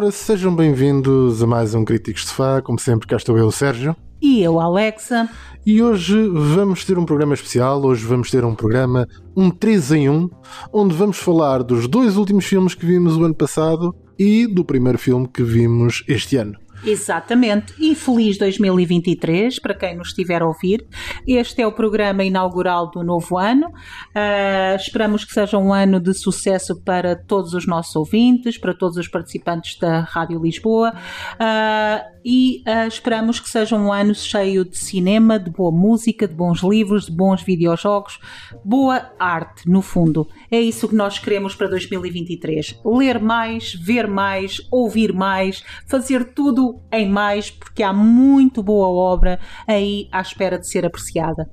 Ora, sejam bem-vindos a mais um Críticos de Sofá. Como sempre, cá estou eu, Sérgio. E eu, Alexa, E hoje vamos ter um programa especial, hoje vamos ter um programa, um 3 em 1, onde vamos falar dos dois últimos filmes que vimos o ano passado e do primeiro filme que vimos este ano. Exatamente, e feliz 2023 para quem nos estiver a ouvir. Este é o programa inaugural do novo ano. Ah, esperamos que seja um ano de sucesso para todos os nossos ouvintes, para todos os participantes da Rádio Lisboa. Ah, e ah, esperamos que seja um ano cheio de cinema, de boa música, de bons livros, de bons videojogos, boa arte, no fundo. É isso que nós queremos para 2023. Ler mais, ver mais, ouvir mais, fazer tudo em mais, porque há muito boa obra aí à espera de ser apreciada.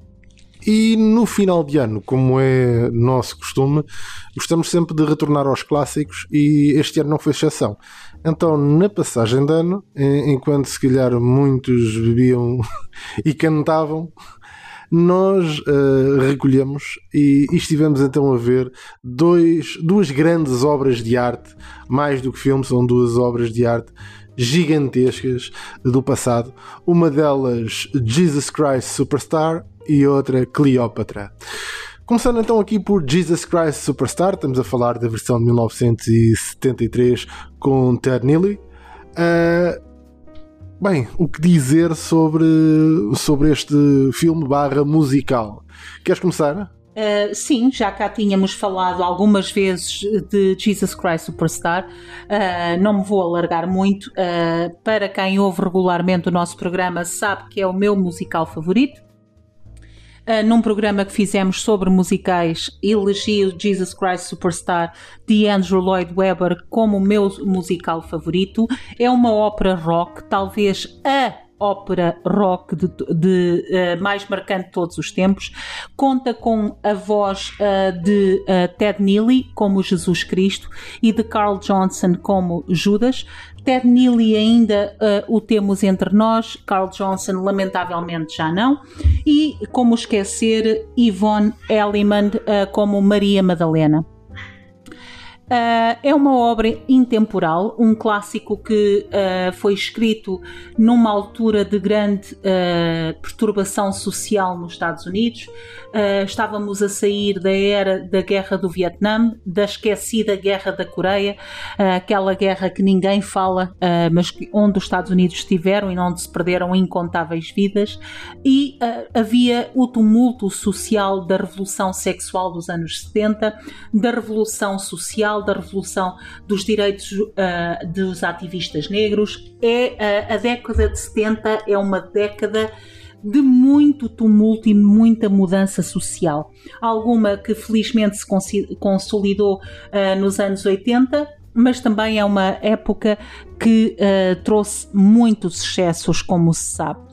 E no final de ano, como é nosso costume, gostamos sempre de retornar aos clássicos e este ano não foi exceção. Então, na passagem de ano, en- enquanto se calhar muitos bebiam e cantavam, nós eh, recolhemos e, e estivemos então a ver dois, duas grandes obras de arte, mais do que filmes, são duas obras de arte gigantescas do passado. Uma delas, Jesus Christ Superstar, e outra, Cleópatra. Começando então aqui por Jesus Christ Superstar, estamos a falar da versão de 1973 com Ted Neely. Ah, bem, o que dizer sobre, sobre este filme barra musical? Queres começar? Uh, sim, já cá tínhamos falado algumas vezes de Jesus Christ Superstar, Uh, não me vou alargar muito. Uh, para quem ouve regularmente o nosso programa, sabe que é o meu musical favorito. Uh, num programa que fizemos sobre musicais, elegi o Jesus Christ Superstar de Andrew Lloyd Webber como o meu musical favorito. É uma ópera rock, talvez a ópera rock de, de, uh, mais marcante de todos os tempos. Conta com a voz uh, de uh, Ted Neely como Jesus Cristo e de Carl Johnson como Judas. Ted Neely ainda o temos entre nós, Carl Johnson lamentavelmente já não. E como esquecer Yvonne Elliman como Maria Madalena. Uh, é uma obra intemporal, um clássico que uh, foi escrito numa altura de grande uh, perturbação social nos Estados Unidos. estávamos a sair da era da Guerra do Vietnã, da esquecida Guerra da Coreia, aquela guerra que ninguém fala, mas onde os Estados Unidos estiveram e onde se perderam incontáveis vidas. E havia o tumulto social da Revolução Sexual dos anos 70, da Revolução Social da revolução dos direitos uh, dos ativistas negros. É uh, a década de 70 é uma década de muito tumulto e muita mudança social. Alguma que felizmente se consolidou uh, nos anos 80, mas também é uma época que trouxe muitos excessos, como se sabe.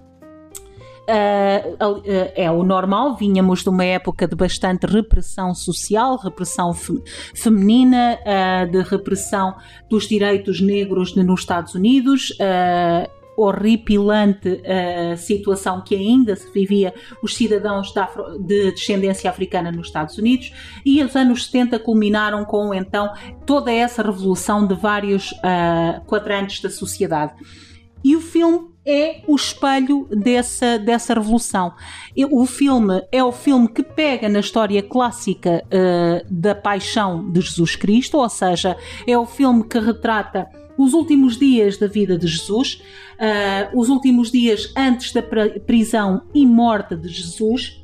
Uh, uh, é o normal, vínhamos de uma época de bastante repressão social, repressão fe feminina, uh, de repressão dos direitos negros de, nos Estados Unidos, horripilante situação que ainda se vivia os cidadãos de descendência africana nos Estados Unidos, e os anos 70 culminaram com então toda essa revolução de vários quadrantes da sociedade. E o filme é o espelho dessa, dessa revolução. O filme é o filme que pega na história clássica uh, da paixão de Jesus Cristo, ou seja, é o filme que retrata os últimos dias da vida de Jesus, uh, os últimos dias antes da prisão e morte de Jesus,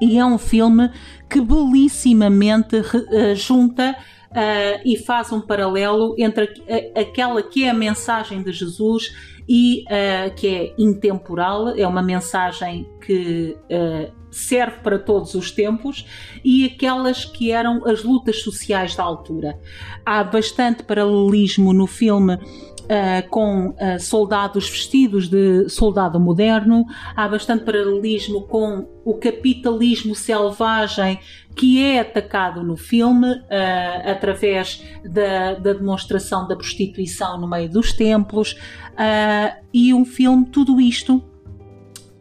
e é um filme que belissimamente uh, junta uh, e faz um paralelo entre a, aquela que é a mensagem de Jesus e uh, que é intemporal, é uma mensagem que uh, serve para todos os tempos e aquelas que eram as lutas sociais da altura. Há bastante paralelismo no filme Uh, com uh, soldados vestidos de soldado moderno, há bastante paralelismo com o capitalismo selvagem que é atacado no filme uh, através da, da, demonstração da prostituição no meio dos templos e um filme, tudo isto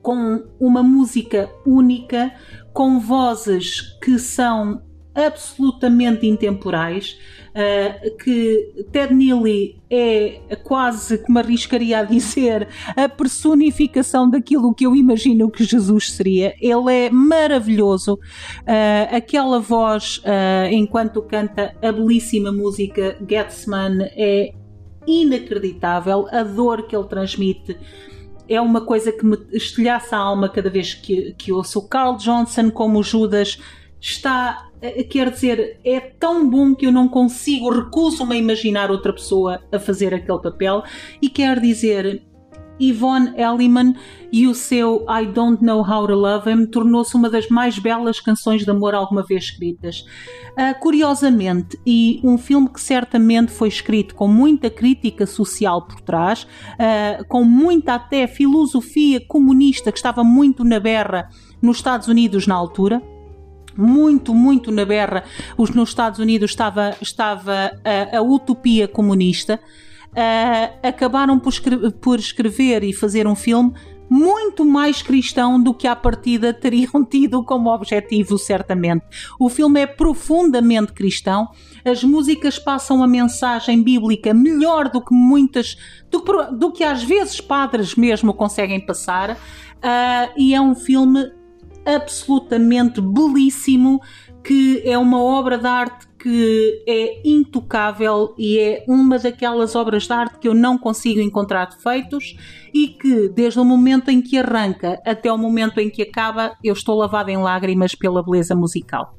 com uma música única, com vozes que são absolutamente intemporais, uh, que Ted Neely é quase, como arriscaria a dizer, a personificação daquilo que eu imagino que Jesus seria. Ele é maravilhoso. Uh, aquela voz, uh, enquanto canta a belíssima música Getsman, é inacreditável. A dor que ele transmite é uma coisa que me estilhaça a alma cada vez que, que ouço. O Carl Johnson, como Judas, está. Eh, quer dizer, é tão bom que eu não consigo, recuso-me a imaginar outra pessoa a fazer aquele papel. E quer dizer, Yvonne Elliman e o seu I Don't Know How to Love Him tornou-se uma das mais belas canções de amor alguma vez escritas. Uh, curiosamente, e um filme que certamente foi escrito com muita crítica social por trás, uh, com muita até filosofia comunista que estava muito na berra nos Estados Unidos na altura, muito, muito na berra. Nos Estados Unidos estava, estava a, a utopia comunista uh, acabaram por, escrever, por escrever e fazer um filme muito mais cristão do que à partida teriam tido como objetivo, certamente. O filme é profundamente cristão, as músicas passam a mensagem bíblica melhor do que muitas, do, do que às vezes padres mesmo conseguem passar, uh, e é um filme absolutamente belíssimo que é uma obra de arte que é intocável e é uma daquelas obras de arte que eu não consigo encontrar defeitos e que, desde o momento em que arranca até o momento em que acaba, eu estou lavada em lágrimas pela beleza musical.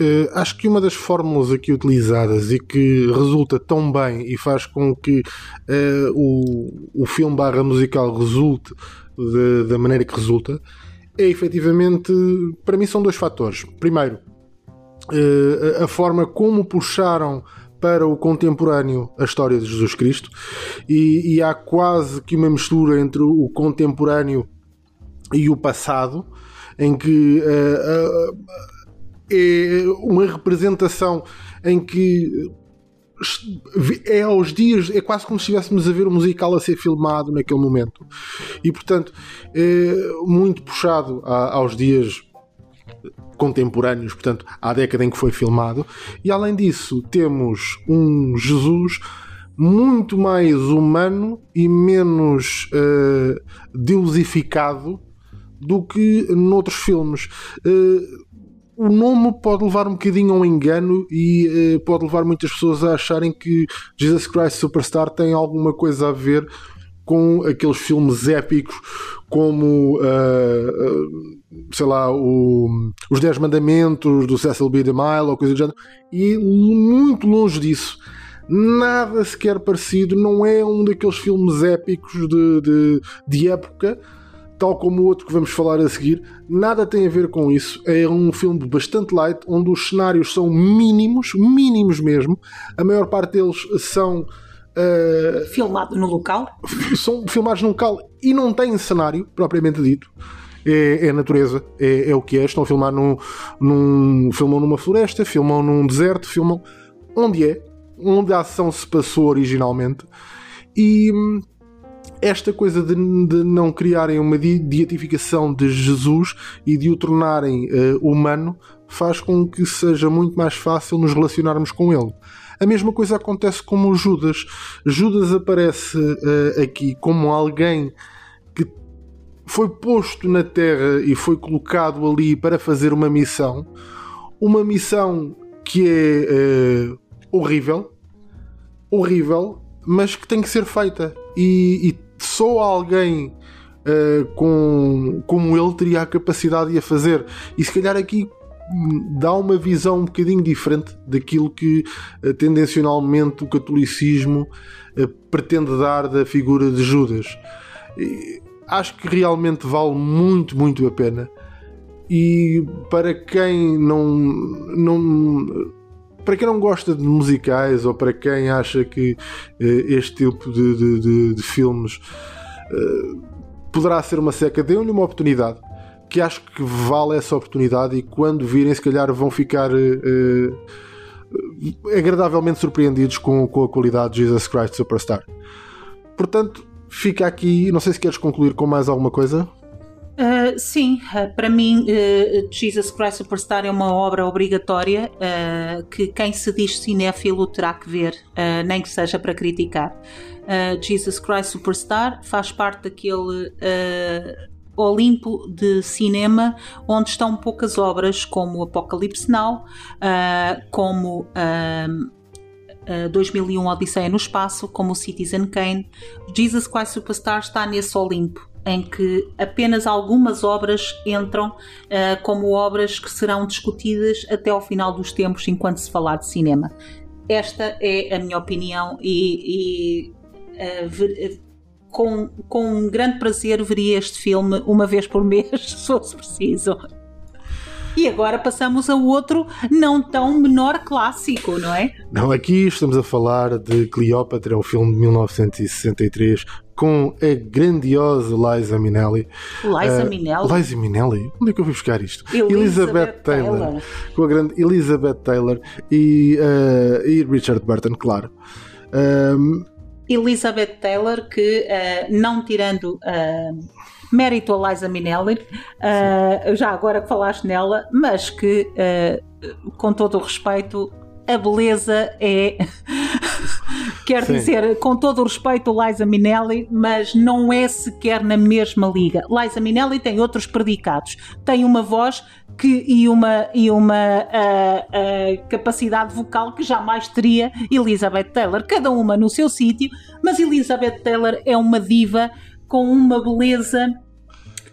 Uh, acho que uma das fórmulas aqui utilizadas e que resulta tão bem e faz com que uh, o, o filme barra musical resulte da maneira que resulta é efetivamente, para mim, são dois fatores. Primeiro, uh, a forma como puxaram para o contemporâneo a história de Jesus Cristo e, e, há quase que uma mistura entre o contemporâneo e o passado em que uh, uh, é uma representação em que é aos dias, é quase como se estivéssemos a ver o musical a ser filmado naquele momento e portanto é muito puxado aos dias contemporâneos, portanto, à década em que foi filmado. E além disso, temos um Jesus muito mais humano e menos uh, deusificado do que noutros filmes. Uh, o nome pode levar um bocadinho ao engano e uh, pode levar muitas pessoas a acharem que Jesus Christ Superstar tem alguma coisa a ver com aqueles filmes épicos como uh, uh, sei lá o, os Dez Mandamentos do Cecil B. DeMille ou coisa do género e muito longe disso nada sequer parecido não é um daqueles filmes épicos de, de, de época tal como o outro que vamos falar a seguir, nada tem a ver com isso. É um filme bastante light, onde os cenários são mínimos, mínimos mesmo. A maior parte deles são Uh, Filmado no local? São filmados no local e não têm cenário, propriamente dito. É, é natureza, é, é, o que é. Estão a filmar num, num. Filmam numa floresta, filmam num deserto, filmam onde é, onde a ação se passou originalmente. E hum, esta coisa de, de não criarem uma beatificação de Jesus e de o tornarem uh, humano faz com que seja muito mais fácil nos relacionarmos com ele. A mesma coisa acontece com o Judas. Judas aparece uh, aqui como alguém que foi posto na terra e foi colocado ali para fazer uma missão. Uma missão que é uh, horrível, horrível, mas que tem que ser feita. E, e só alguém uh, com, como ele teria a capacidade de a fazer. E se calhar aqui dá uma visão um bocadinho diferente daquilo que uh, tendencionalmente o catolicismo uh, pretende dar da figura de Judas. E acho que realmente vale muito, muito a pena. e para quem não, não para quem não gosta de musicais ou para quem acha que uh, este tipo de, de, de, de filmes uh, poderá ser uma seca, dê-lhe uma oportunidade. Que acho que vale essa oportunidade e quando virem, se calhar vão ficar uh, agradavelmente surpreendidos com, com a qualidade de Jesus Christ Superstar. Portanto, fica aqui. Não sei se queres concluir com mais alguma coisa. Uh, sim, uh, para mim, uh, Jesus Christ Superstar é uma obra obrigatória que quem se diz cinéfilo terá que ver, nem que seja para criticar. Jesus Christ Superstar faz parte daquele Olimpo de cinema onde estão poucas obras como Apocalipse Now, como. 2001 Odisseia no Espaço, como Citizen Kane, Jesus Christ Superstar está nesse Olimpo em que apenas algumas obras entram uh, como obras que serão discutidas até ao final dos tempos enquanto se falar de cinema. Esta é a minha opinião e, e uh, ver, com, com um grande prazer veria este filme uma vez por mês, se fosse preciso. E agora passamos a outro não tão menor clássico, não é? Não, aqui estamos a falar de Cleópatra, um filme de 1963 com a grandiosa Liza Minnelli. Liza uh, Minnelli? Liza Minnelli? Onde é que eu fui buscar isto? Elizabeth, Elizabeth Taylor. Taylor. Com a grande Elizabeth Taylor e, uh, e Richard Burton, claro. Um, Elizabeth Taylor, que uh, não tirando uh, mérito a Liza Minnelli, uh, já agora que falaste nela, mas que, com todo o respeito, a beleza é. Quer Sim. dizer, com todo o respeito, Liza Minnelli, mas não é sequer na mesma liga. Liza Minnelli tem outros predicados. Tem uma voz que, e uma, e uma uh, uh, capacidade vocal que jamais teria Elizabeth Taylor. Cada uma no seu sítio, mas Elizabeth Taylor é uma diva com uma beleza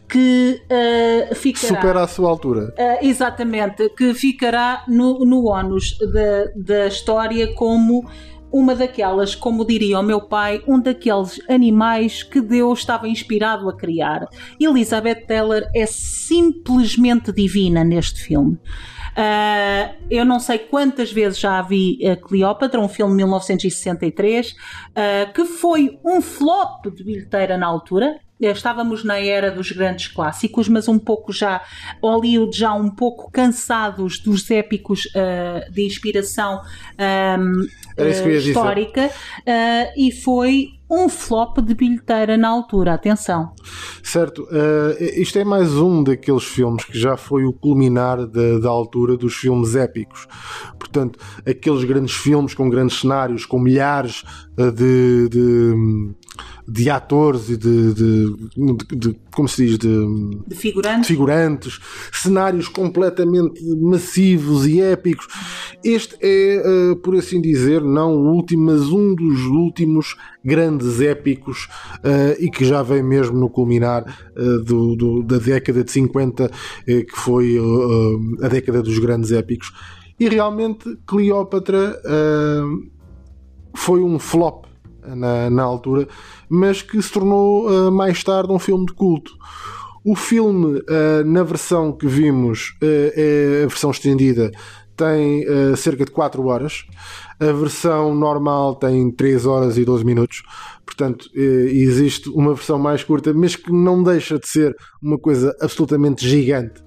que uh, ficará. Supera a sua altura. Uh, exatamente, que ficará no, no ónus da, da história como uma daquelas, como diria o meu pai, um daqueles animais que Deus estava inspirado a criar. Elizabeth Taylor é simplesmente divina neste filme. Uh, eu não sei quantas vezes já vi a Cleópatra, um filme de 1963, uh, que foi um flop de bilheteira na altura. Estávamos na era dos grandes clássicos, mas um pouco já, Hollywood já um pouco cansados dos épicos uh, de inspiração um, histórica, e foi um flop de bilheteira na altura, atenção. Certo, uh, isto é mais um daqueles filmes que já foi o culminar da, da altura dos filmes épicos. Portanto, aqueles grandes filmes com grandes cenários, com milhares uh, de, de, de, atores e de, de, de, como se diz, de, de figurantes. figurantes, cenários completamente massivos e épicos. Este é, uh, por assim dizer, não o último, mas um dos últimos grandes épicos uh, e que já vem mesmo no culminar uh, do, do, da década de 50, uh, que foi a década dos grandes épicos. E realmente Cleópatra foi um flop na, na, altura, mas que se tornou mais tarde um filme de culto. O filme, na versão que vimos, é a versão estendida, tem cerca de 4 horas. A versão normal tem 3 horas e 12 minutos. Portanto, eh, existe uma versão mais curta, mas que não deixa de ser uma coisa absolutamente gigante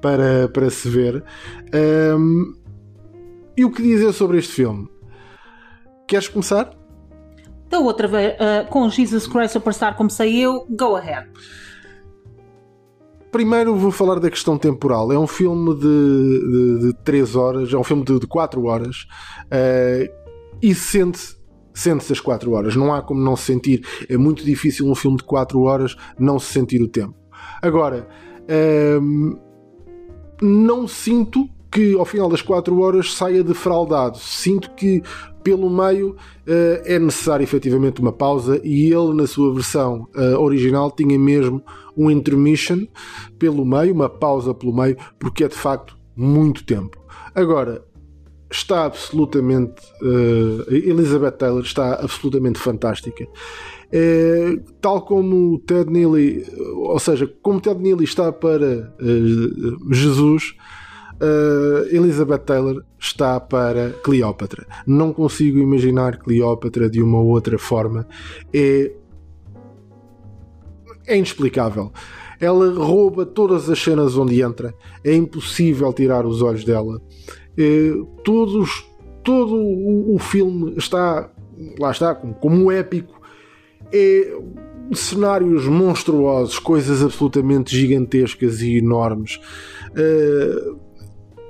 para, para se ver. Um, e o que dizer sobre este filme? Queres começar? Então, outra vez, uh, com Jesus Christ Superstar, comecei eu, go ahead. Primeiro vou falar da questão temporal. É um filme de, de, de 3 horas, é um filme de, de 4 horas uh, e sente-se sente-se as 4 horas. Não há como não se sentir. É muito difícil um filme de 4 horas não se sentir o tempo. Agora, uh, não sinto que ao final das 4 horas saia defraudado. Sinto que pelo meio uh, é necessário efetivamente uma pausa e ele na sua versão uh, original tinha mesmo um intermission pelo meio, uma pausa pelo meio, porque é de facto muito tempo. Agora, está absolutamente. Uh, Elizabeth Taylor está absolutamente fantástica. Tal como Ted Neely, ou seja, como Ted Neely está para uh, Jesus, uh, Elizabeth Taylor está para Cleópatra. Não consigo imaginar Cleópatra de uma outra forma. É, é inexplicável. Ela rouba todas as cenas onde entra. É impossível tirar os olhos dela. É, todos, todo o, o filme está, lá está, como um épico é cenários monstruosos, coisas absolutamente gigantescas e enormes. Uh,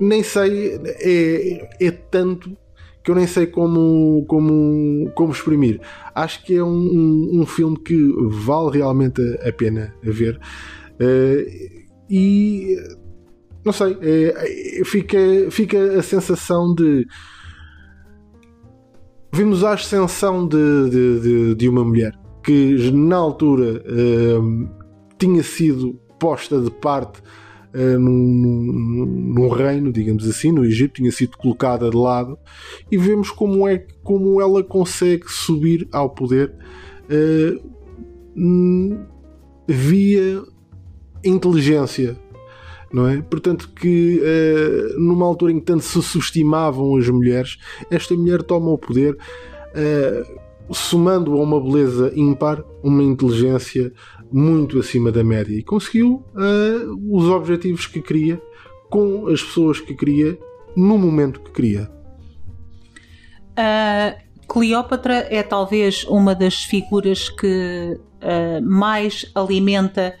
nem sei, é, é tanto que eu nem sei como, como, como exprimir. Acho que é um, um, um filme que vale realmente a, pena ver. Uh, e não sei, é, fica, fica a sensação de vimos a ascensão de, de, de, de uma mulher que na altura uh, tinha sido posta de parte uh, num, num, reino, digamos assim, no Egito, tinha sido colocada de lado, e vemos como é como ela consegue subir ao poder uh, via inteligência. Não é? Portanto, que uh, numa altura em que tanto se subestimavam as mulheres, esta mulher toma o poder somando a uma beleza ímpar, uma inteligência muito acima da média e conseguiu uh, os objetivos que queria com as pessoas que queria no momento que queria. Uh, Cleópatra é talvez uma das figuras que uh, mais alimenta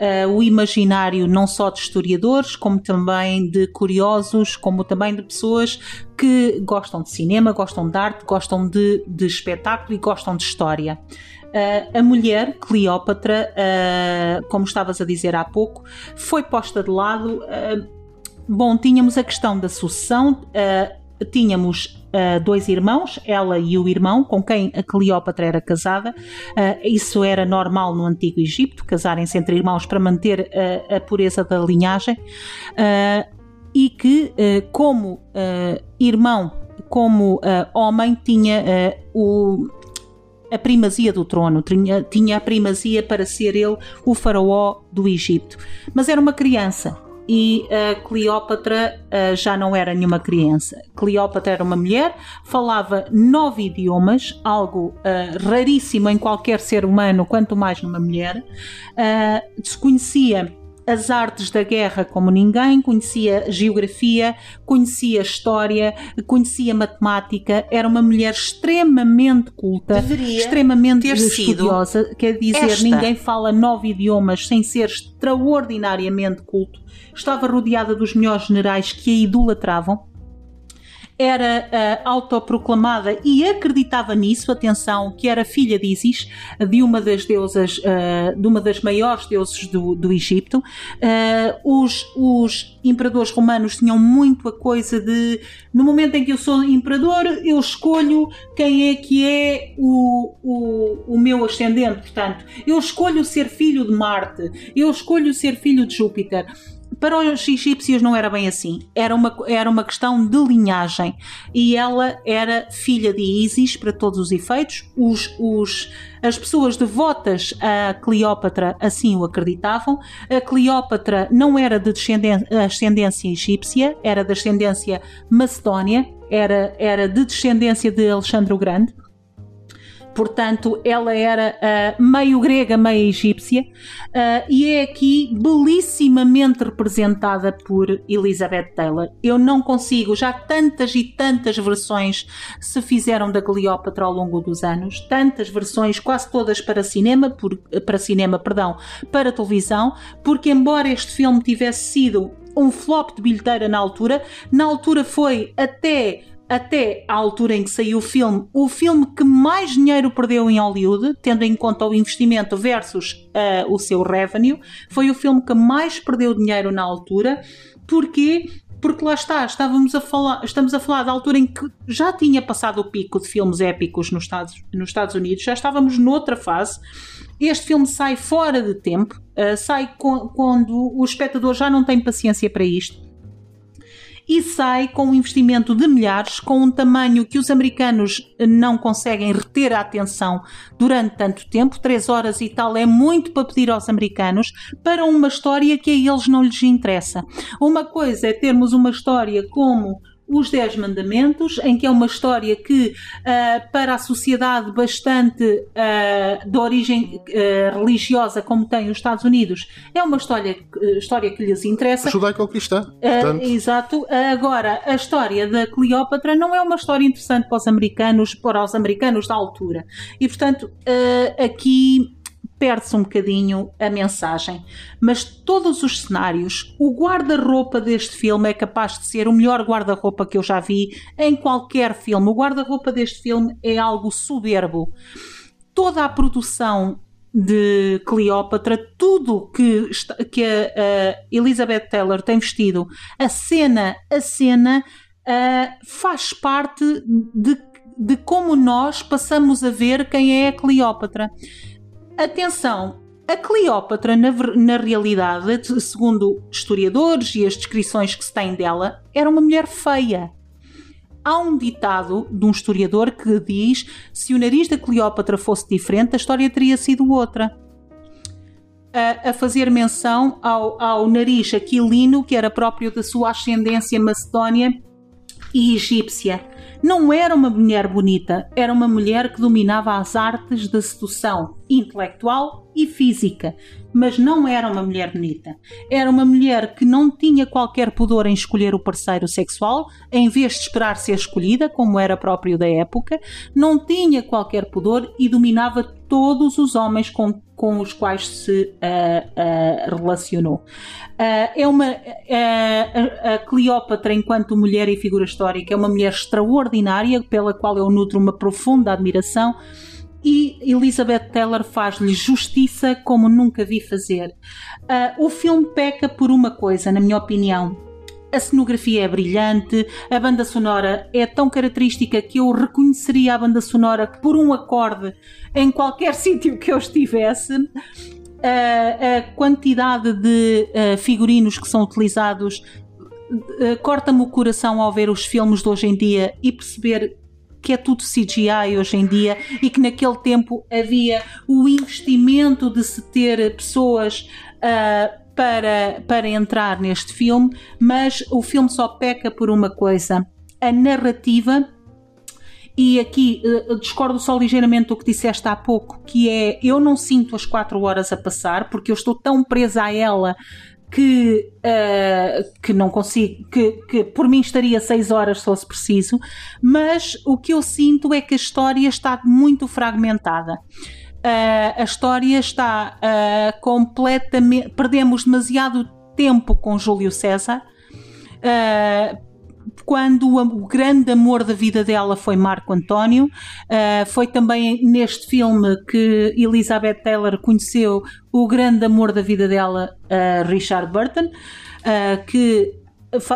uh, o imaginário não só de historiadores, como também de curiosos, como também de pessoas que gostam de cinema, gostam de arte, gostam de, de espetáculo e gostam de história. Uh, a mulher, Cleópatra, uh, como estavas a dizer há pouco, foi posta de lado. bom, tínhamos a questão da sucessão, tínhamos uh, dois irmãos, ela e o irmão, com quem a Cleópatra era casada. Uh, isso era normal no Antigo Egito, casarem-se entre irmãos para manter uh, a pureza da linhagem. e que, como irmão, como homem, tinha o, a primazia do trono, tinha, tinha a primazia para ser ele o faraó do Egito. Mas era uma criança, e a Cleópatra uh, já não era nenhuma criança. Cleópatra era uma mulher, falava nove idiomas, algo uh, raríssimo em qualquer ser humano, quanto mais numa mulher. Desconhecia as artes da guerra como ninguém, conhecia geografia, conhecia história, conhecia matemática, era uma mulher extremamente culta, Deveria extremamente estudiosa, quer dizer, esta. ninguém fala nove idiomas sem ser extraordinariamente culto. Estava rodeada dos melhores generais que a idolatravam era uh, autoproclamada e acreditava nisso, atenção, que era filha de Isis, de uma das deusas, uh, de uma das maiores deuses do, do Egito. Uh, os, os imperadores romanos tinham muito a coisa de, no momento em que eu sou imperador, eu escolho quem é que é o, o, o meu ascendente, portanto, eu escolho ser filho de Marte, eu escolho ser filho de Júpiter para os egípcios não era bem assim. Era uma, era uma questão de linhagem. E ela era filha de Isis, para todos os efeitos. Os, os, as pessoas devotas a Cleópatra assim o acreditavam. A Cleópatra não era de ascendência egípcia, era de ascendência macedónia, era, era de descendência de Alexandre o Grande portanto ela era uh, meio grega, meio egípcia, uh, e é aqui belissimamente representada por Elizabeth Taylor. Eu não consigo, já tantas e tantas versões se fizeram da Cleópatra ao longo dos anos, tantas versões, quase todas para cinema, por, para cinema, perdão, para televisão, porque embora este filme tivesse sido um flop de bilheteira na altura, na altura foi até até à altura em que saiu o filme, o filme que mais dinheiro perdeu em Hollywood, tendo em conta o investimento versus uh, o seu revenue, foi o filme que mais perdeu dinheiro na altura. Porquê? Porque lá está, estávamos a falar, estamos a falar da altura em que já tinha passado o pico de filmes épicos nos Estados, nos Estados Unidos, já estávamos noutra fase. Este filme sai fora de tempo, uh, sai quando o espectador já não tem paciência para isto e sai com um investimento de milhares, com um tamanho que os americanos não conseguem reter a atenção durante tanto tempo, três horas e tal é muito para pedir aos americanos, para uma história que a eles não lhes interessa. Uma coisa é termos uma história como os Dez Mandamentos, em que é uma história que, uh, para a sociedade bastante uh, de origem uh, religiosa, como tem os Estados Unidos, é uma história, história que lhes interessa. Judaico-cristã. Uh, exato. Agora, a história da Cleópatra não é uma história interessante para os americanos, para os americanos da altura. E, portanto, aqui perde-se um bocadinho a mensagem. Mas todos os cenários, o guarda-roupa deste filme é capaz de ser o melhor guarda-roupa que eu já vi em qualquer filme. O guarda-roupa deste filme é algo soberbo. Toda a produção de Cleópatra, tudo que, que a, a Elizabeth Taylor tem vestido, a cena a cena, uh, faz parte de, de como nós passamos a ver quem é a Cleópatra. Atenção, a Cleópatra, na, na, realidade, segundo historiadores e as descrições que se têm dela, era uma mulher feia. Há um ditado de um historiador que diz: se o nariz da Cleópatra fosse diferente, a história teria sido outra. A, a fazer menção ao, ao nariz aquilino, que era próprio da sua ascendência macedónia e egípcia não era uma mulher bonita, era uma mulher que dominava as artes da sedução intelectual e física, mas não era uma mulher bonita. Era uma mulher que não tinha qualquer pudor em escolher o parceiro sexual, em vez de esperar ser escolhida, como era próprio da época, não tinha qualquer pudor e dominava todos os homens com, com os quais se uh, uh, relacionou. Uh, é uma, a, Cleópatra, enquanto mulher e figura histórica, é uma mulher extraordinária, pela qual eu nutro uma profunda admiração e Elizabeth Taylor faz-lhe justiça como nunca vi fazer. Uh, o filme peca por uma coisa, na minha opinião. A cenografia é brilhante, a banda sonora é tão característica que eu reconheceria a banda sonora por um acorde em qualquer sítio que eu estivesse. A quantidade de figurinos que são utilizados corta-me o coração ao ver os filmes de hoje em dia e perceber que é tudo CGI hoje em dia e que naquele tempo havia o investimento de se ter pessoas uh, para, para entrar neste filme, mas o filme só peca por uma coisa: a narrativa. E aqui uh, discordo só ligeiramente do que disseste há pouco, que é eu não sinto as quatro horas a passar, porque eu estou tão presa a ela que, uh, que não consigo, que, que por mim estaria seis horas se fosse preciso, mas o que eu sinto é que a história está muito fragmentada. Uh, a história está uh, completamente. Perdemos demasiado tempo com Júlio César. Uh, quando o, grande amor da vida dela foi Marco António. Uh, foi também neste filme que Elizabeth Taylor conheceu o grande amor da vida dela, Richard Burton, que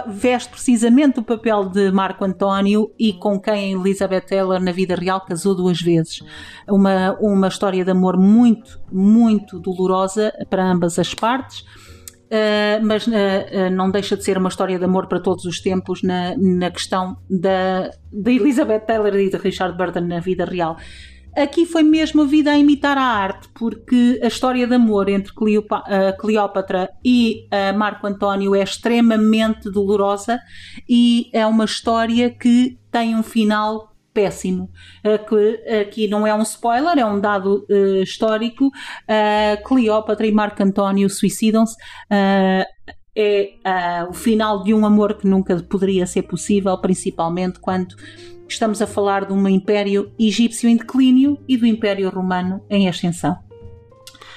veste precisamente o papel de Marco António e com quem Elizabeth Taylor na vida real casou duas vezes. Uma, uma história de amor muito, muito dolorosa para ambas as partes. Uh, mas uh, uh, não deixa de ser uma história de amor para todos os tempos na, na questão da, da Elizabeth Taylor e de Richard Burton na vida real. Aqui foi mesmo a vida a imitar a arte, porque a história de amor entre Cleopa, Cleópatra e Marco António é extremamente dolorosa e é uma história que tem um final péssimo. Aqui não é um spoiler, é um dado uh, histórico. Cleópatra e Marco António suicidam-se. É o final de um amor que nunca poderia ser possível, principalmente quando estamos a falar de um império egípcio em declínio e do império romano em ascensão.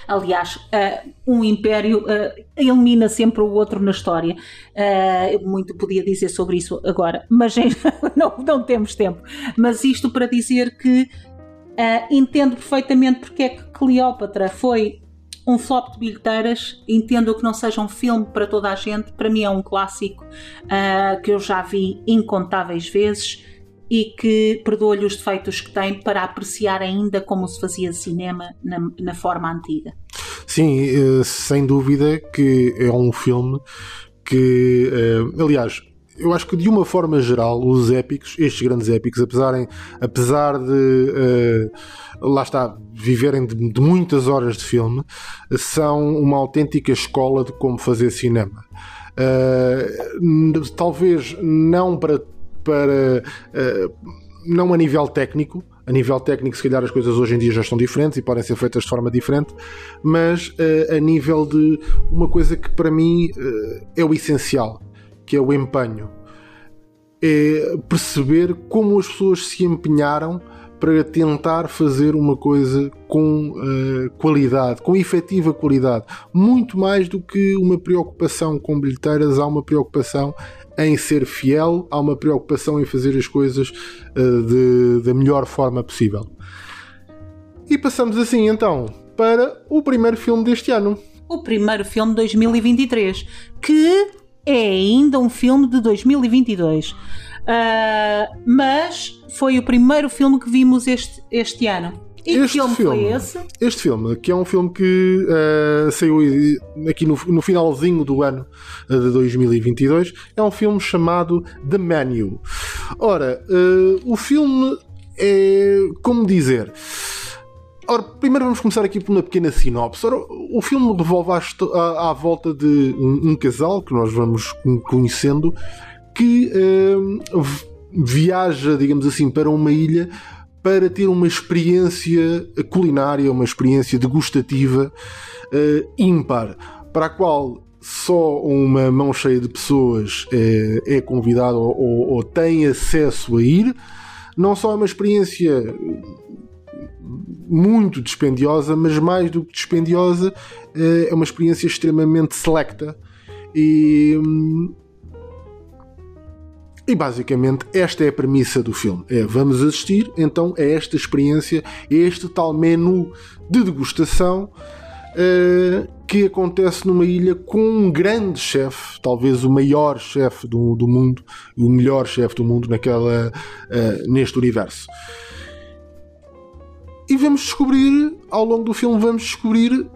Aliás, uh, um império uh, elimina sempre o outro na história. Uh, muito podia dizer sobre isso agora, mas não, não temos tempo. Mas isto para dizer que entendo perfeitamente porque é que Cleópatra foi um flop de bilheteiras. Entendo que não seja um filme para toda a gente. Para mim é um clássico que eu já vi incontáveis vezes e que perdoa-lhe os defeitos que tem para apreciar ainda como se fazia cinema na, na forma antiga. Sim, eh, sem dúvida que é um filme que, eh, aliás, eu acho que de uma forma geral, os épicos, estes grandes épicos, apesar, apesar de uh, lá está, viverem de, de, muitas horas de filme, são uma autêntica escola de como fazer cinema. Uh, talvez não para, para uh, não a nível técnico, a nível técnico, se calhar as coisas hoje em dia já estão diferentes e podem ser feitas de forma diferente, mas uh, a nível de uma coisa que para mim uh, é o essencial, que é o empenho. É perceber como as pessoas se empenharam para tentar fazer uma coisa com uh, qualidade, com efetiva qualidade. Muito mais do que uma preocupação com bilheteiras, há uma preocupação em ser fiel, há uma preocupação em fazer as coisas uh, de, da melhor forma possível. E passamos assim então para o primeiro filme deste ano. O primeiro filme de 2023, que é ainda um filme de 2022. Uh, mas foi o primeiro filme que vimos este, este ano. E este filme, filme, foi esse? Este filme, que é um filme que uh, saiu aqui no, no, finalzinho do ano uh, de 2022, é um filme chamado The Menu. Ora, uh, o filme é. Como dizer. Ora, primeiro vamos começar aqui por uma pequena sinopse. Ora, o filme revolve à, à, à volta de um, um, casal que nós vamos conhecendo que viaja, digamos assim, para uma ilha para ter uma experiência culinária, uma experiência degustativa uh, ímpar, para a qual só uma mão cheia de pessoas é, é convidada ou, ou, ou, tem acesso a ir. Não só é uma experiência muito dispendiosa, mas mais do que dispendiosa, eh, é uma experiência extremamente selecta e hum, e basicamente esta é a premissa do filme. É vamos assistir então a esta experiência, a este tal menu de degustação uh, que acontece numa ilha com um grande chefe, talvez o maior chefe do, do mundo, o melhor chefe do mundo naquela, uh, neste universo. E vamos descobrir, ao longo do filme, vamos descobrir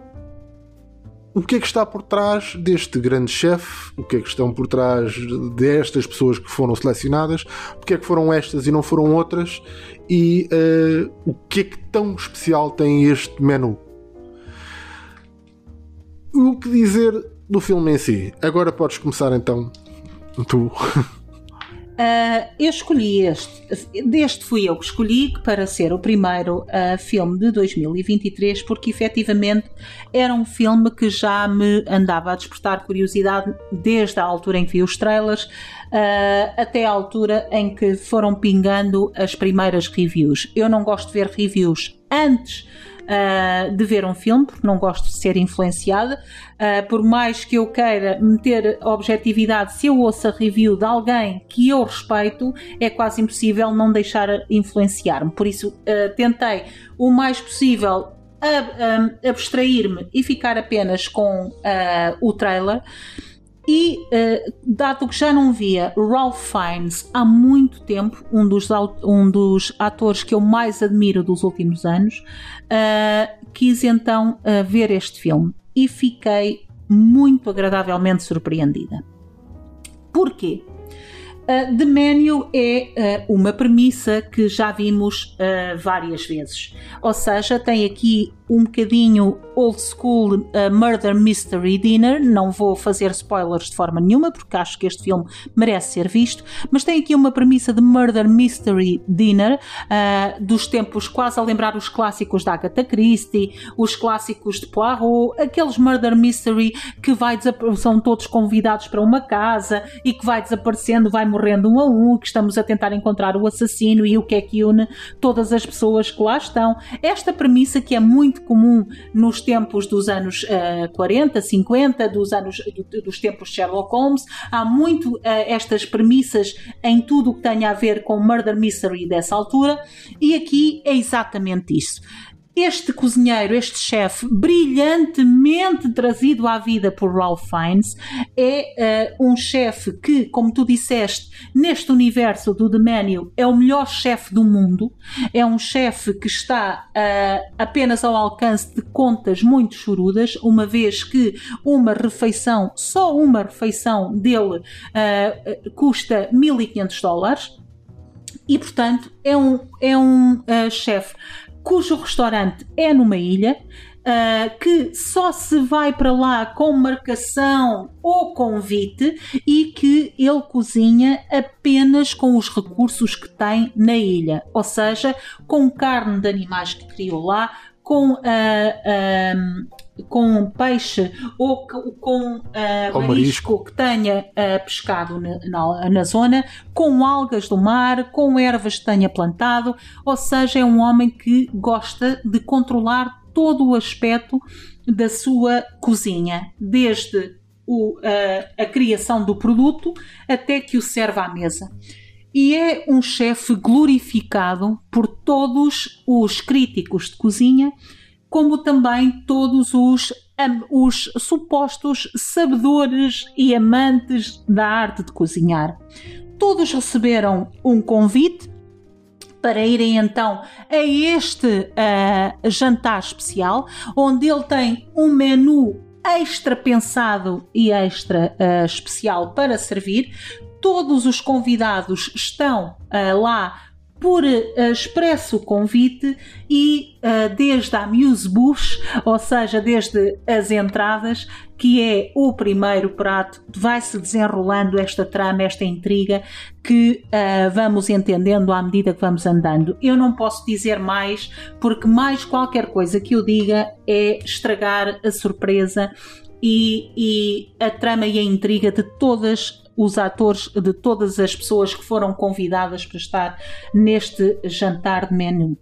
o que é que está por trás deste grande chefe, o que é que estão por trás destas pessoas que foram selecionadas, porque é que foram estas e não foram outras, e uh, o que é que tão especial tem este menu. O que dizer do filme em si? Agora podes começar então, tu. Uh, eu escolhi este, deste fui eu que escolhi para ser o primeiro uh, filme de 2023, porque efetivamente era um filme que já me andava a despertar curiosidade desde a altura em que vi os trailers uh, até a altura em que foram pingando as primeiras reviews. Eu não gosto de ver reviews antes uh, de ver um filme, porque não gosto de ser influenciada. Uh, por mais que eu queira meter objetividade, se eu ouço a review de alguém que eu respeito, é quase impossível não deixar influenciar-me. Por isso, uh, tentei o mais possível abstrair-me e ficar apenas com o trailer. E, uh, dado que já não via Ralph Fiennes há muito tempo, um dos, um dos atores que eu mais admiro dos últimos anos, uh, quis então uh, ver este filme e fiquei muito agradavelmente surpreendida. Porquê? Uh, The Menu é uh, uma premissa que já vimos uh, várias vezes. Ou seja, tem aqui um bocadinho old school uh, Murder Mystery Dinner. Não vou fazer spoilers de forma nenhuma, porque acho que este filme merece ser visto. Mas tem aqui uma premissa de Murder Mystery Dinner, uh, dos tempos quase a lembrar os clássicos da Agatha Christie, os clássicos de Poirot, aqueles Murder Mystery que vai são todos convidados para uma casa e que vai desaparecendo, vai morrendo um a um, que estamos a tentar encontrar o assassino e o que é que une todas as pessoas que lá estão. Esta premissa que é muito muito comum nos tempos dos anos uh, 40, 50, dos anos do, dos tempos de Sherlock Holmes. Há muito uh, estas premissas em tudo o que tenha a ver com murder mystery dessa altura, e aqui é exatamente isso. Este cozinheiro, este chefe, brilhantemente trazido à vida por Ralph Fiennes, é uh, um chefe que, como tu disseste, neste universo do The Menu, é o melhor chefe do mundo. É um chefe que está uh, apenas ao alcance de contas muito chorudas, uma vez que uma refeição, só uma refeição dele, uh, custa 1500 dólares. E, portanto, é um, é um chefe cujo restaurante é numa ilha, uh, que só se vai para lá com marcação ou convite e que ele cozinha apenas com os recursos que tem na ilha, ou seja, com carne de animais que criou lá, com uh, com peixe ou com uh, marisco, marisco, que tenha uh, pescado na, na, na, zona, com algas do mar, com ervas que tenha plantado, ou seja, é um homem que gosta de controlar todo o aspecto da sua cozinha, desde o, uh, a criação do produto até que o serve à mesa. E é um chefe glorificado por todos os críticos de cozinha como também todos os, os supostos sabedores e amantes da arte de cozinhar. Todos receberam um convite para irem então a este uh, jantar especial, onde ele tem um menu extra pensado e extra uh, especial para servir. Todos os convidados estão uh, lá por uh, expresso convite e uh, desde a Muse Bush, ou seja, desde as entradas, que é o primeiro prato, vai-se desenrolando esta trama, esta intriga que uh, vamos entendendo à medida que vamos andando. Eu não posso dizer mais, porque mais qualquer coisa que eu diga é estragar a surpresa e, e a trama e a intriga de todas os atores de todas as pessoas que foram convidadas para estar neste jantar de menu.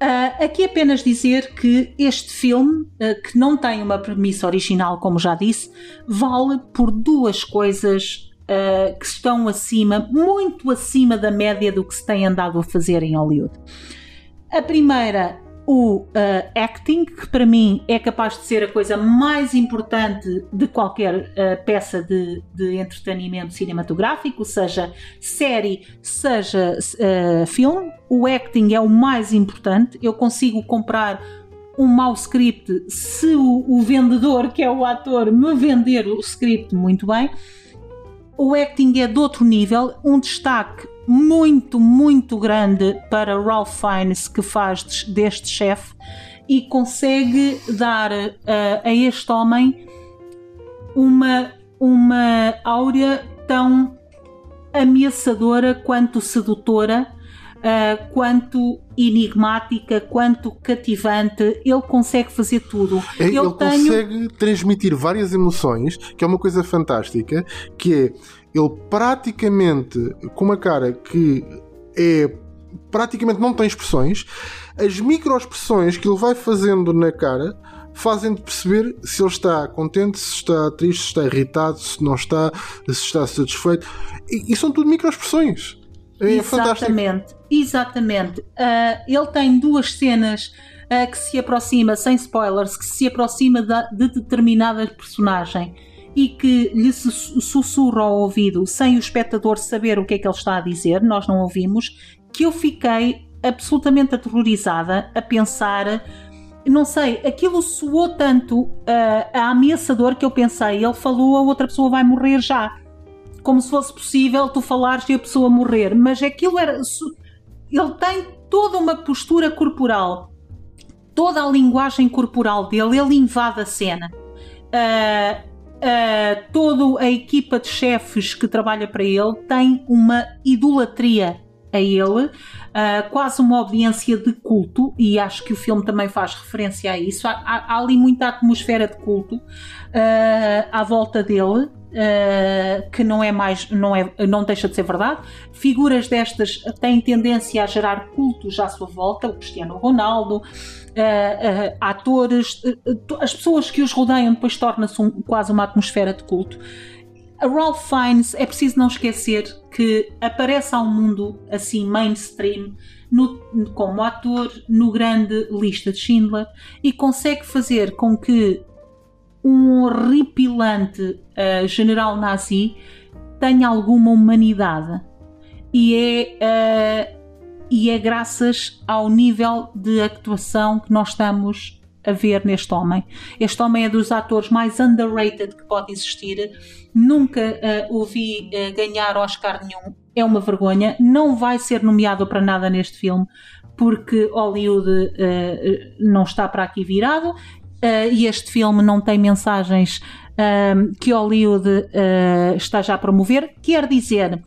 Uh, aqui apenas dizer que este filme, uh, que não tem uma premissa original, como já disse, vale por duas coisas uh, que estão acima, muito acima da média do que se tem andado a fazer em Hollywood. A primeira o uh, acting, que para mim é capaz de ser a coisa mais importante de qualquer uh, peça de, de, entretenimento cinematográfico, seja série, seja uh, filme. O acting é o mais importante. Eu consigo comprar um mau script se o, o vendedor, que é o ator, me vender o script muito bem. O acting é de outro nível, um destaque muito, muito grande para Ralph Fiennes, que faz deste chefe, e consegue dar uh, a este homem uma, uma áurea tão ameaçadora quanto sedutora, uh, quanto enigmática, quanto cativante. Ele consegue fazer tudo. É, ele tenho... consegue transmitir várias emoções, que é uma coisa fantástica, que é ele praticamente, com uma cara que é praticamente não tem expressões, as microexpressões que ele vai fazendo na cara fazem-te perceber se ele está contente, se está triste, se está irritado, se não está, se está satisfeito. E, e são tudo microexpressões. É exatamente, fantástico. exatamente. Uh, ele tem duas cenas uh, que se aproxima, sem spoilers, que se aproxima de, de determinada personagem e que lhe sussurra ao ouvido sem o espectador saber o que é que ele está a dizer, nós não ouvimos, que eu fiquei absolutamente aterrorizada a pensar. Não sei, aquilo soou tanto uh, a ameaçador que eu pensei, ele falou, a outra pessoa vai morrer já. Como se fosse possível tu falares e a pessoa morrer. Mas aquilo era. Ele tem toda uma postura corporal, toda a linguagem corporal dele, ele invade a cena. Uh, uh, toda a equipa de chefes que trabalha para ele tem uma idolatria a ele, uh, quase uma obediência de culto, e acho que o filme também faz referência a isso. Há, há, há ali muita atmosfera de culto uh, à volta dele. Uh, que não é mais não é não deixa de ser verdade figuras destas têm tendência a gerar cultos à sua volta o Cristiano Ronaldo uh, atores, as pessoas que os rodeiam depois torna-se um, quase uma atmosfera de culto. a Ralph Fiennes é preciso não esquecer que aparece ao mundo assim mainstream no, como ator no grande lista de Schindler e consegue fazer com que um horripilante uh, general nazi tenha alguma humanidade e é, uh, e é graças ao nível de atuação que nós estamos a ver neste homem. Este homem é dos atores mais underrated que pode existir. Nunca uh, o vi uh, ganhar Oscar nenhum. É uma vergonha. Não vai ser nomeado para nada neste filme porque Hollywood uh, não está para aqui virado e este filme não tem mensagens que Hollywood está já a promover. Quer dizer,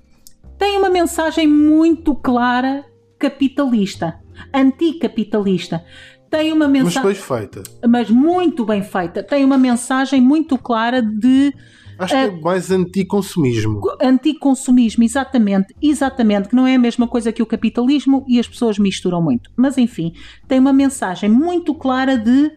tem uma mensagem muito clara capitalista, anticapitalista tem uma mensagem. Mas bem feita. Mas muito bem feita. Tem uma mensagem muito clara de. Acho que é uh, mais anticonsumismo. Anticonsumismo, exatamente. Exatamente. Que não é a mesma coisa que o capitalismo e as pessoas misturam muito. Mas enfim, tem uma mensagem muito clara de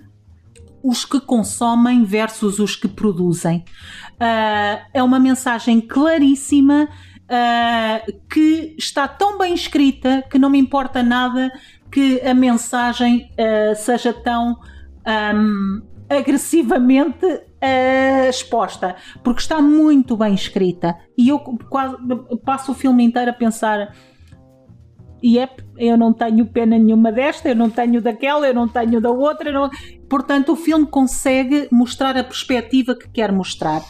os que consomem versus os que produzem. Uh, é uma mensagem claríssima. Uh, que está tão bem escrita que não me importa nada que a mensagem uh, seja tão um, agressivamente uh, exposta, porque está muito bem escrita. E eu quase, passo o filme inteiro a pensar. Yep, eu não tenho pena nenhuma desta, eu não tenho daquela, eu não tenho da outra. Não... Portanto, o filme consegue mostrar a perspectiva que quer mostrar.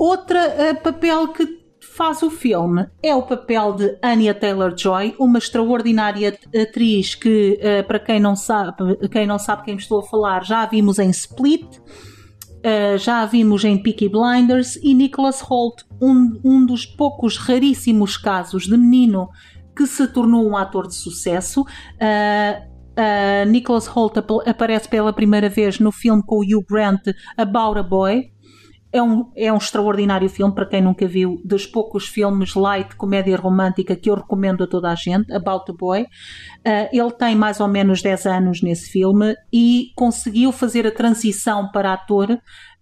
Outra uh, papel que faz o filme é o papel de Anya Taylor-Joy, uma extraordinária atriz que, uh, para quem não sabe, quem não sabe quem estou a falar, já a vimos em Split, uh, já a vimos em Peaky Blinders e Nicholas Holt, um, um dos poucos raríssimos casos de menino que se tornou um ator de sucesso. Uh, Nicholas Holt ap aparece pela primeira vez no filme com o Hugh Grant About a Boy, é um, é um extraordinário filme para quem nunca viu, dos poucos filmes light, comédia romântica que eu recomendo a toda a gente, About a Boy. Uh, ele tem mais ou menos 10 anos nesse filme e conseguiu fazer a transição para ator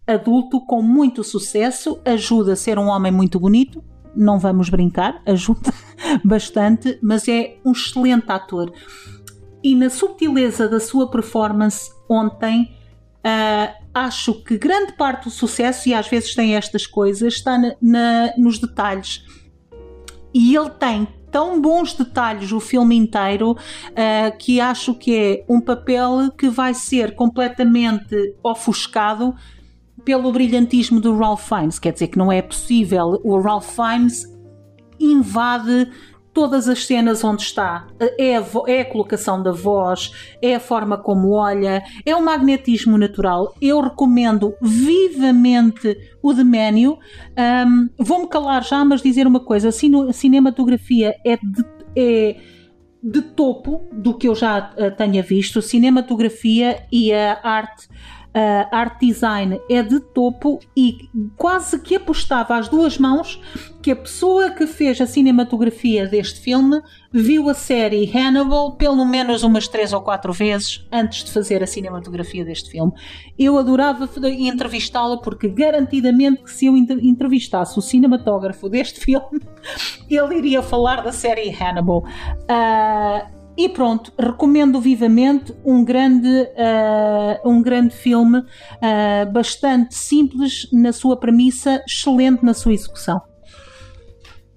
adulto com muito sucesso, ajuda a ser um homem muito bonito, não vamos brincar, ajuda bastante, mas é um excelente ator. E na subtileza da sua performance ontem, Uh, acho que grande parte do sucesso, e às vezes tem estas coisas, está na, na, nos detalhes. E ele tem tão bons detalhes o filme inteiro uh, que acho que é um papel que vai ser completamente ofuscado pelo brilhantismo do Ralph Fiennes. Quer dizer que não é possível. O Ralph Fiennes invade todas as cenas onde está, é a, é a, colocação da voz, é a forma como olha, é o magnetismo natural. Eu recomendo vivamente o Menu. Um, Vou-me calar já, mas dizer uma coisa: a cinematografia é de, é de topo do que eu já uh, tenha visto. Cinematografia e a arte uh, art design é de topo e quase que apostava às duas mãos que a pessoa que fez a cinematografia deste filme viu a série Hannibal pelo menos umas três ou quatro vezes antes de fazer a cinematografia deste filme. Eu adorava entrevistá-la porque garantidamente que se eu entrevistasse o cinematógrafo deste filme ele iria falar da série Hannibal. Uh, e pronto, recomendo vivamente um grande, uh, um grande filme, uh, bastante simples na sua premissa, excelente na sua execução.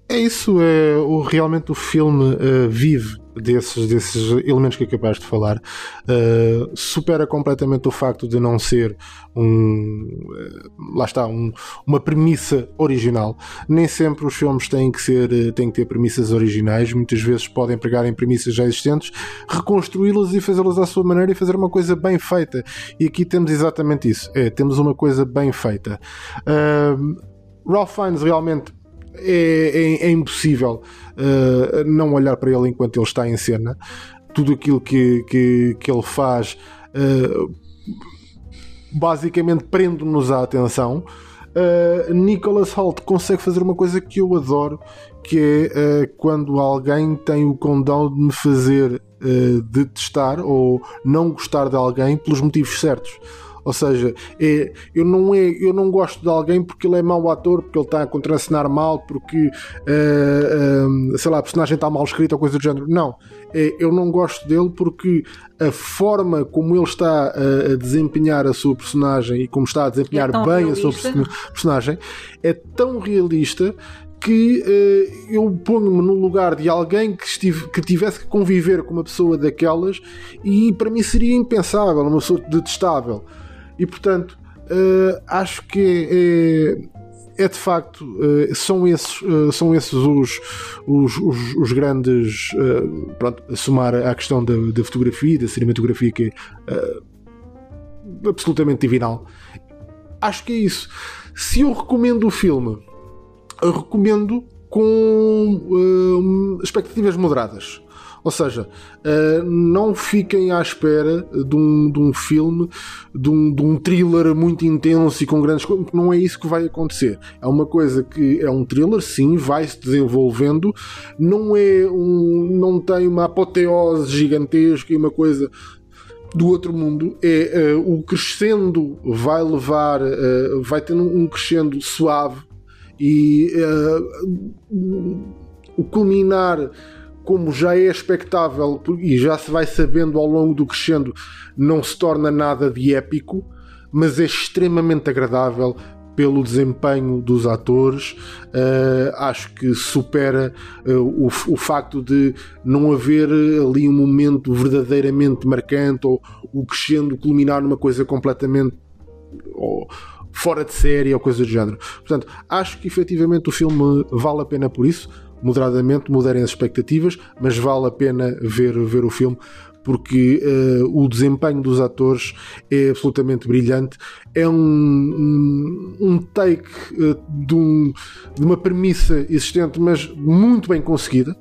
É isso, é, o, realmente o filme uh, vive desses, desses elementos que acabaste de falar. Uh, supera completamente o facto de não ser um. Uh, lá está, um, uma premissa original. Nem sempre os filmes têm que, ser, têm que ter premissas originais, muitas vezes podem pegar em premissas já existentes, reconstruí-las e fazê-las à sua maneira e fazer uma coisa bem feita. E aqui temos exatamente isso: é, temos uma coisa bem feita. Uh, Ralph Fiennes realmente é, é, é impossível uh, não olhar para ele enquanto ele está em cena. Tudo aquilo que, que, que ele faz uh, basicamente prende-nos a atenção. Uh, Nicholas Holt consegue fazer uma coisa que eu adoro, que é uh, quando alguém tem o condão de me fazer uh, detestar ou não gostar de alguém pelos motivos certos. Ou seja, é, eu, não é, eu não gosto de alguém porque ele é mau ator, porque ele está a contracenar mal, porque uh, uh, sei lá, a personagem está mal escrita ou coisa do género. Não. É, eu não gosto dele porque a forma como ele está a, a desempenhar a sua personagem e como está a desempenhar é bem realista. a sua personagem é tão realista que uh, eu ponho-me no lugar de alguém que, estive, que tivesse que conviver com uma pessoa daquelas e para mim seria impensável, uma pessoa detestável. E portanto, uh, acho que é, é de facto, uh, são esses, são esses os, os, os, os grandes. pronto, a somar à questão da, da fotografia, da cinematografia, que é absolutamente divinal. Acho que é isso. Se eu recomendo o filme recomendo com uh, expectativas moderadas. Ou seja, uh, não fiquem à espera de um, de um filme, de um, de um thriller muito intenso e com grandes coisas, não é isso que vai acontecer. É uma coisa que é um thriller, sim, vai se desenvolvendo, não é um, não tem uma apoteose gigantesca e uma coisa do outro mundo. É uh, o crescendo vai levar uh, vai um, um crescendo suave e uh, o culminar, como já é expectável e já se vai sabendo ao longo do crescendo, não se torna nada de épico, mas é extremamente agradável pelo desempenho dos atores. Uh, acho que supera uh, o, o, facto de não haver ali um momento verdadeiramente marcante ou o crescendo culminar numa coisa completamente. Ou, fora de série ou coisa do género. Portanto, acho que efetivamente o filme vale a pena por isso. Moderadamente, moderem as expectativas, mas vale a pena ver, ver o filme porque uh, o desempenho dos atores é absolutamente brilhante. É um, um, um take uh, de, um, de, uma premissa existente, mas muito bem conseguida.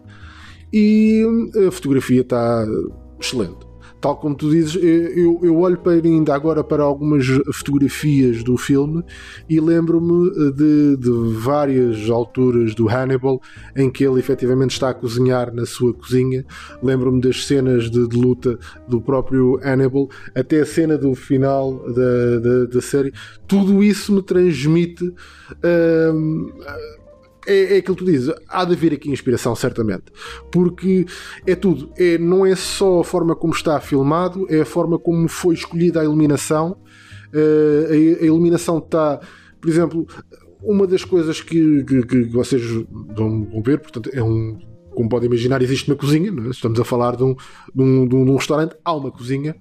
E a fotografia está excelente tal como tu dizes, eu, eu olho para ainda agora para algumas fotografias do filme e lembro-me de, de, várias alturas do Hannibal em que ele efetivamente está a cozinhar na sua cozinha. Lembro-me das cenas de, de, luta do próprio Hannibal, até a cena do final da, da, da série. Tudo isso me transmite. Hum, é, é aquilo que tu dizes, há de haver aqui inspiração, certamente, porque é tudo, é, não é só a forma como está filmado, é a forma como foi escolhida a iluminação. Uh, a, a, iluminação está, por exemplo, uma das coisas que, que, que vocês vão, ver, portanto, é um. Como podem imaginar, existe uma cozinha, é? estamos a falar de um, de, um, de um restaurante, há uma cozinha,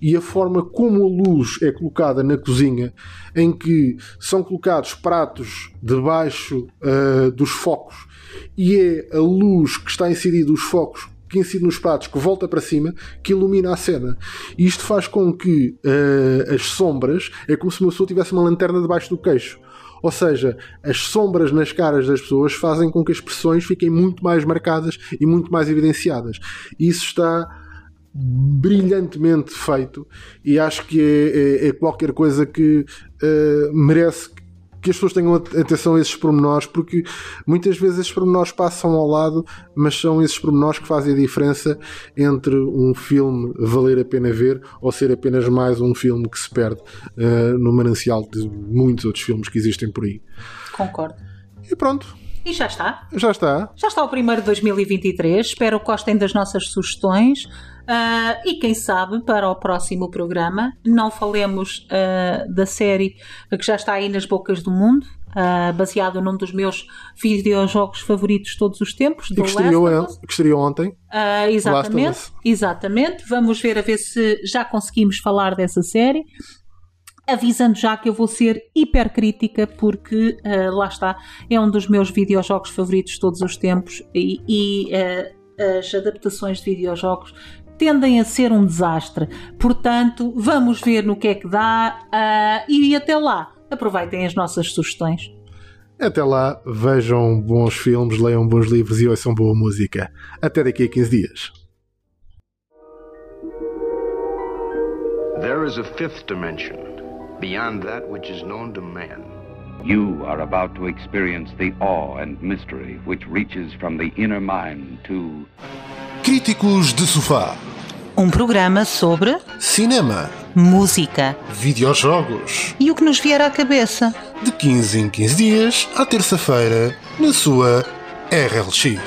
e a forma como a luz é colocada na cozinha, em que são colocados pratos debaixo uh, dos focos e é a luz que está inserida nos focos que incide nos pratos, que volta para cima, que ilumina a cena. E isto faz com que uh, as sombras é como se uma pessoa tivesse uma lanterna debaixo do queixo. Ou seja, as sombras nas caras das pessoas fazem com que as expressões fiquem muito mais marcadas e muito mais evidenciadas. Isso está brilhantemente feito e acho que é, é, é qualquer coisa que uh, merece que as pessoas tenham atenção a esses pormenores, porque muitas vezes esses pormenores passam ao lado, mas são esses pormenores que fazem a diferença entre um filme valer a pena ver ou ser apenas mais um filme que se perde uh, no manancial de muitos outros filmes que existem por aí. Concordo. E pronto. E já está. Já está. Já está o primeiro de 2023. Espero que gostem das nossas sugestões. Uh, e quem sabe para o próximo programa não falemos uh, da série que já está aí nas bocas do mundo, uh, baseado num dos meus videojogos favoritos de todos os tempos, e que, estreou, que estreou ontem. exatamente, exatamente. Vamos ver a ver se já conseguimos falar dessa série avisando já que eu vou ser hipercrítica porque uh, lá está, é um dos meus videojogos favoritos de todos os tempos e, e uh, as adaptações de videojogos tendem a ser um desastre. Portanto, vamos ver no que é que dá uh, e até lá, aproveitem as nossas sugestões. Até lá, vejam bons filmes, leiam bons livros e ouçam boa música. Até daqui a 15 dias. There is a fifth dimension beyond that which is known to man. You are about to experience the awe and mystery which reaches from the inner mind to Críticos de Sofá. Um programa sobre cinema música videojogos e o que nos vier à cabeça. De 15 em 15 dias, à terça-feira, na sua RLX.